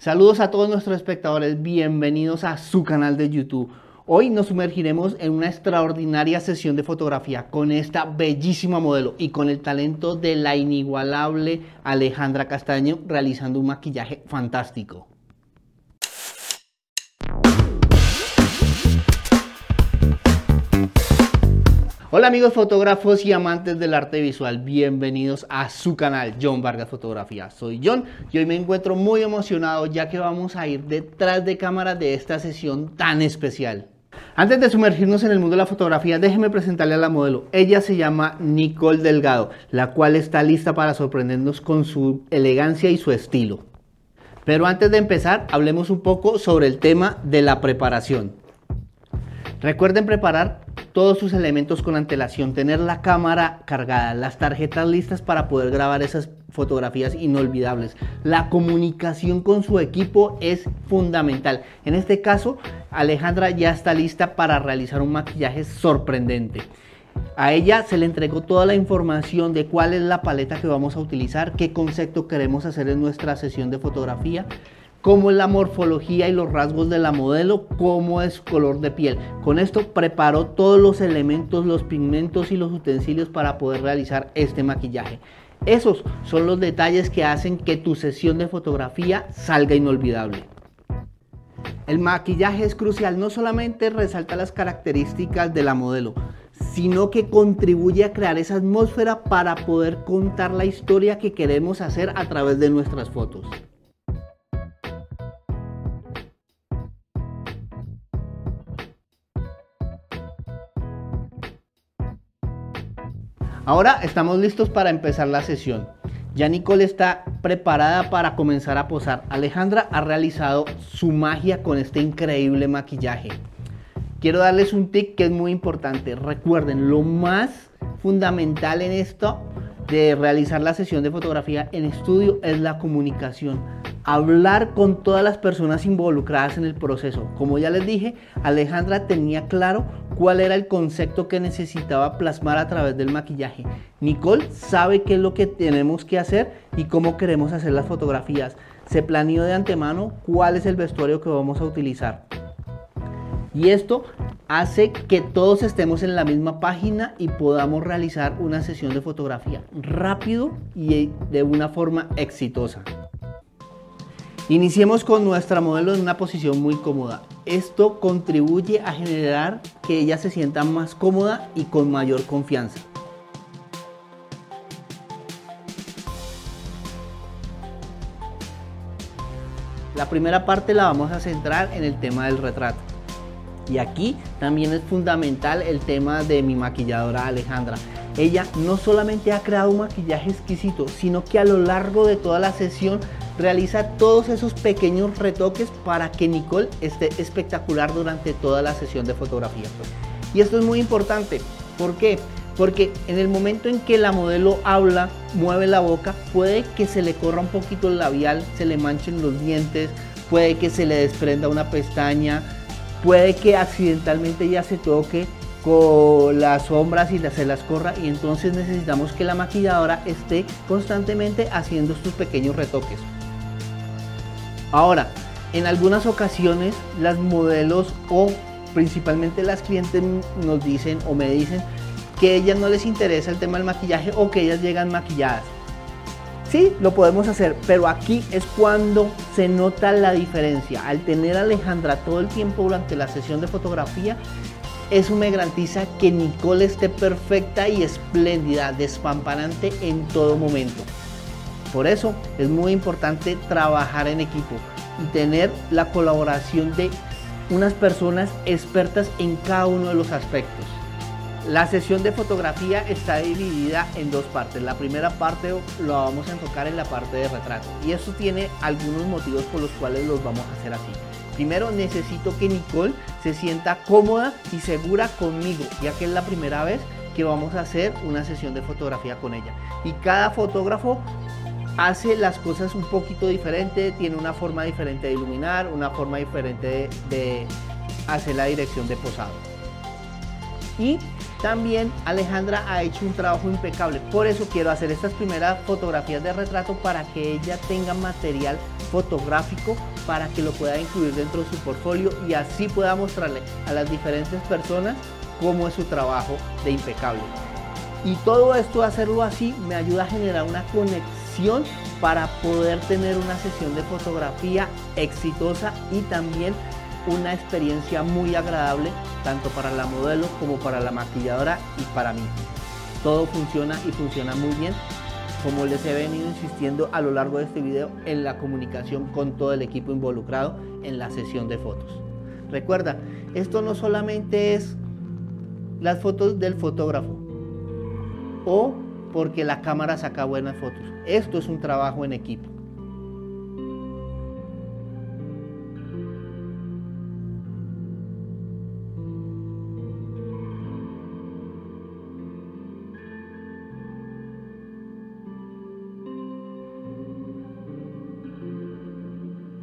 Saludos a todos nuestros espectadores, bienvenidos a su canal de YouTube. Hoy nos sumergiremos en una extraordinaria sesión de fotografía con esta bellísima modelo y con el talento de la inigualable Alejandra Castaño realizando un maquillaje fantástico. Hola amigos fotógrafos y amantes del arte visual, bienvenidos a su canal John Vargas Fotografía. Soy John y hoy me encuentro muy emocionado ya que vamos a ir detrás de cámara de esta sesión tan especial. Antes de sumergirnos en el mundo de la fotografía, déjeme presentarle a la modelo. Ella se llama Nicole Delgado, la cual está lista para sorprendernos con su elegancia y su estilo. Pero antes de empezar, hablemos un poco sobre el tema de la preparación. Recuerden preparar todos sus elementos con antelación, tener la cámara cargada, las tarjetas listas para poder grabar esas fotografías inolvidables. La comunicación con su equipo es fundamental. En este caso, Alejandra ya está lista para realizar un maquillaje sorprendente. A ella se le entregó toda la información de cuál es la paleta que vamos a utilizar, qué concepto queremos hacer en nuestra sesión de fotografía cómo es la morfología y los rasgos de la modelo, cómo es color de piel. Con esto preparó todos los elementos, los pigmentos y los utensilios para poder realizar este maquillaje. Esos son los detalles que hacen que tu sesión de fotografía salga inolvidable. El maquillaje es crucial, no solamente resalta las características de la modelo, sino que contribuye a crear esa atmósfera para poder contar la historia que queremos hacer a través de nuestras fotos. Ahora estamos listos para empezar la sesión. Ya Nicole está preparada para comenzar a posar. Alejandra ha realizado su magia con este increíble maquillaje. Quiero darles un tip que es muy importante. Recuerden, lo más fundamental en esto de realizar la sesión de fotografía en estudio es la comunicación hablar con todas las personas involucradas en el proceso. Como ya les dije, Alejandra tenía claro cuál era el concepto que necesitaba plasmar a través del maquillaje. Nicole sabe qué es lo que tenemos que hacer y cómo queremos hacer las fotografías. Se planeó de antemano cuál es el vestuario que vamos a utilizar. Y esto hace que todos estemos en la misma página y podamos realizar una sesión de fotografía rápido y de una forma exitosa. Iniciemos con nuestra modelo en una posición muy cómoda. Esto contribuye a generar que ella se sienta más cómoda y con mayor confianza. La primera parte la vamos a centrar en el tema del retrato. Y aquí también es fundamental el tema de mi maquilladora Alejandra. Ella no solamente ha creado un maquillaje exquisito, sino que a lo largo de toda la sesión realiza todos esos pequeños retoques para que Nicole esté espectacular durante toda la sesión de fotografía. Y esto es muy importante. ¿Por qué? Porque en el momento en que la modelo habla, mueve la boca, puede que se le corra un poquito el labial, se le manchen los dientes, puede que se le desprenda una pestaña, puede que accidentalmente ya se toque con las sombras y se las corra y entonces necesitamos que la maquilladora esté constantemente haciendo estos pequeños retoques. Ahora, en algunas ocasiones las modelos o principalmente las clientes nos dicen o me dicen que a ellas no les interesa el tema del maquillaje o que ellas llegan maquilladas. Sí, lo podemos hacer, pero aquí es cuando se nota la diferencia. Al tener a Alejandra todo el tiempo durante la sesión de fotografía, eso me garantiza que Nicole esté perfecta y espléndida, despamparante en todo momento. Por eso es muy importante trabajar en equipo y tener la colaboración de unas personas expertas en cada uno de los aspectos. La sesión de fotografía está dividida en dos partes. La primera parte lo vamos a enfocar en la parte de retrato y eso tiene algunos motivos por los cuales los vamos a hacer así. Primero necesito que Nicole se sienta cómoda y segura conmigo, ya que es la primera vez que vamos a hacer una sesión de fotografía con ella. Y cada fotógrafo hace las cosas un poquito diferente, tiene una forma diferente de iluminar, una forma diferente de, hacer la dirección de posado. Y también Alejandra ha hecho un trabajo impecable, por eso quiero hacer estas primeras fotografías de retrato para que ella tenga material fotográfico para que lo pueda incluir dentro de su portfolio y así pueda mostrarle a las diferentes personas cómo es su trabajo de impecable. Y todo esto, hacerlo así, me ayuda a generar una conexión para poder tener una sesión de fotografía exitosa y también una experiencia muy agradable tanto para la modelo como para la maquilladora y para mí. Todo funciona y funciona muy bien como les he venido insistiendo a lo largo de este video en la comunicación con todo el equipo involucrado en la sesión de fotos. Recuerda, esto no solamente es las fotos del fotógrafo o porque la cámara saca buenas fotos. Esto es un trabajo en equipo.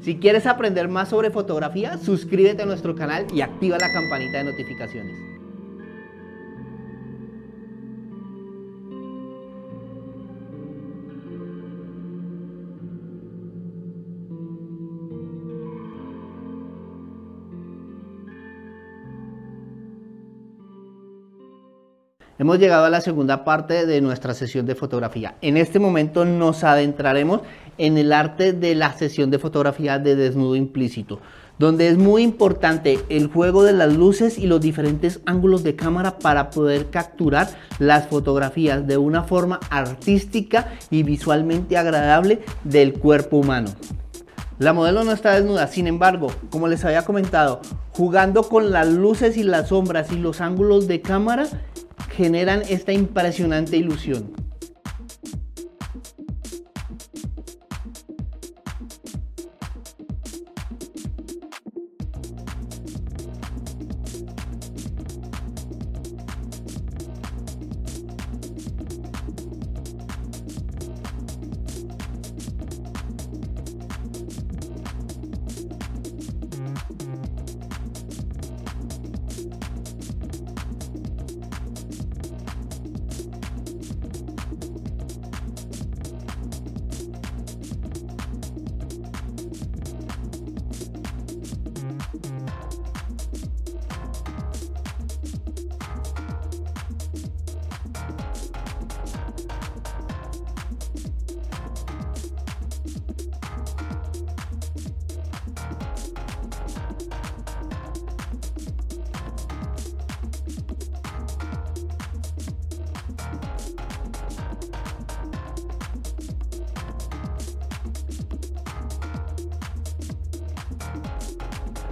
Si quieres aprender más sobre fotografía, suscríbete a nuestro canal y activa la campanita de notificaciones. Hemos llegado a la segunda parte de nuestra sesión de fotografía. En este momento nos adentraremos en el arte de la sesión de fotografía de desnudo implícito, donde es muy importante el juego de las luces y los diferentes ángulos de cámara para poder capturar las fotografías de una forma artística y visualmente agradable del cuerpo humano. La modelo no está desnuda, sin embargo, como les había comentado, jugando con las luces y las sombras y los ángulos de cámara, generan esta impresionante ilusión.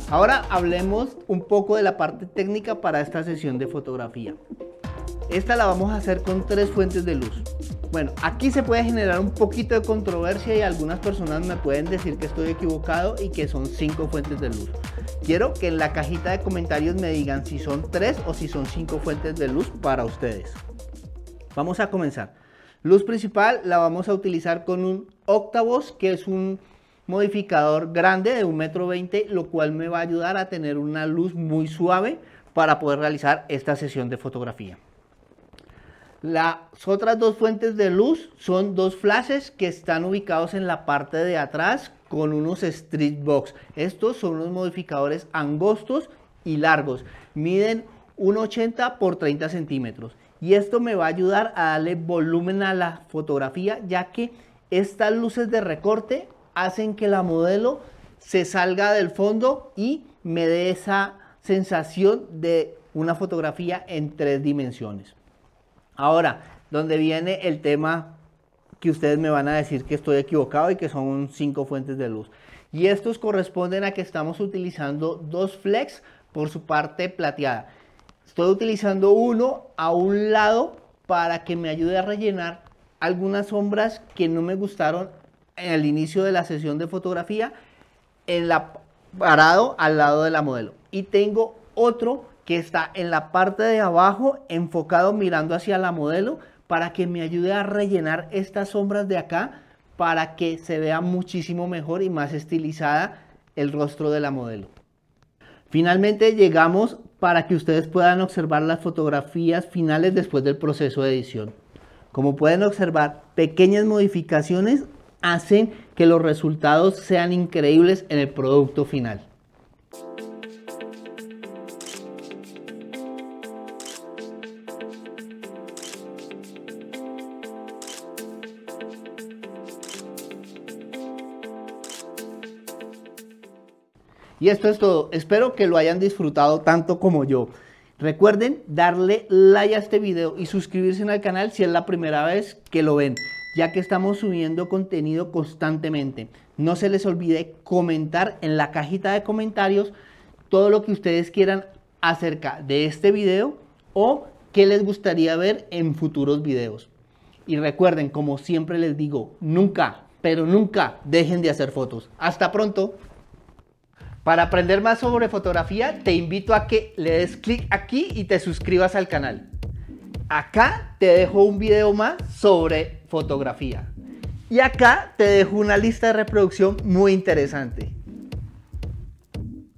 Ahora hablemos un poco de la parte técnica para esta sesión de fotografía. Esta la vamos a hacer con tres fuentes de luz. Bueno, aquí se puede generar un poquito de controversia y algunas personas me pueden decir que estoy equivocado y que son cinco fuentes de luz. Quiero que en la cajita de comentarios me digan si son tres o si son cinco fuentes de luz para ustedes. Vamos a comenzar. Luz principal la vamos a utilizar con un octavos que es un modificador grande de un metro veinte, lo cual me va a ayudar a tener una luz muy suave para poder realizar esta sesión de fotografía. Las otras dos fuentes de luz son dos flashes que están ubicados en la parte de atrás con unos street box. Estos son unos modificadores angostos y largos. Miden 1,80 por 30 centímetros. Y esto me va a ayudar a darle volumen a la fotografía ya que estas luces de recorte hacen que la modelo se salga del fondo y me dé esa sensación de una fotografía en tres dimensiones. Ahora, donde viene el tema que ustedes me van a decir que estoy equivocado y que son cinco fuentes de luz. Y estos corresponden a que estamos utilizando dos flex por su parte plateada. Estoy utilizando uno a un lado para que me ayude a rellenar algunas sombras que no me gustaron el inicio de la sesión de fotografía en la, parado al lado de la modelo. Y tengo otro que está en la parte de abajo enfocado mirando hacia la modelo para que me ayude a rellenar estas sombras de acá para que se vea muchísimo mejor y más estilizada el rostro de la modelo. Finalmente llegamos para que ustedes puedan observar las fotografías finales después del proceso de edición. Como pueden observar, pequeñas modificaciones hacen que los resultados sean increíbles en el producto final. Y esto es todo. Espero que lo hayan disfrutado tanto como yo. Recuerden darle like a este video y suscribirse al canal si es la primera vez que lo ven, ya que estamos subiendo contenido constantemente. No se les olvide comentar en la cajita de comentarios todo lo que ustedes quieran acerca de este video o qué les gustaría ver en futuros videos. Y recuerden, como siempre les digo, nunca, pero nunca dejen de hacer fotos. Hasta pronto. Para aprender más sobre fotografía, te invito a que le des clic aquí y te suscribas al canal. Acá te dejo un video más sobre fotografía. Y acá te dejo una lista de reproducción muy interesante.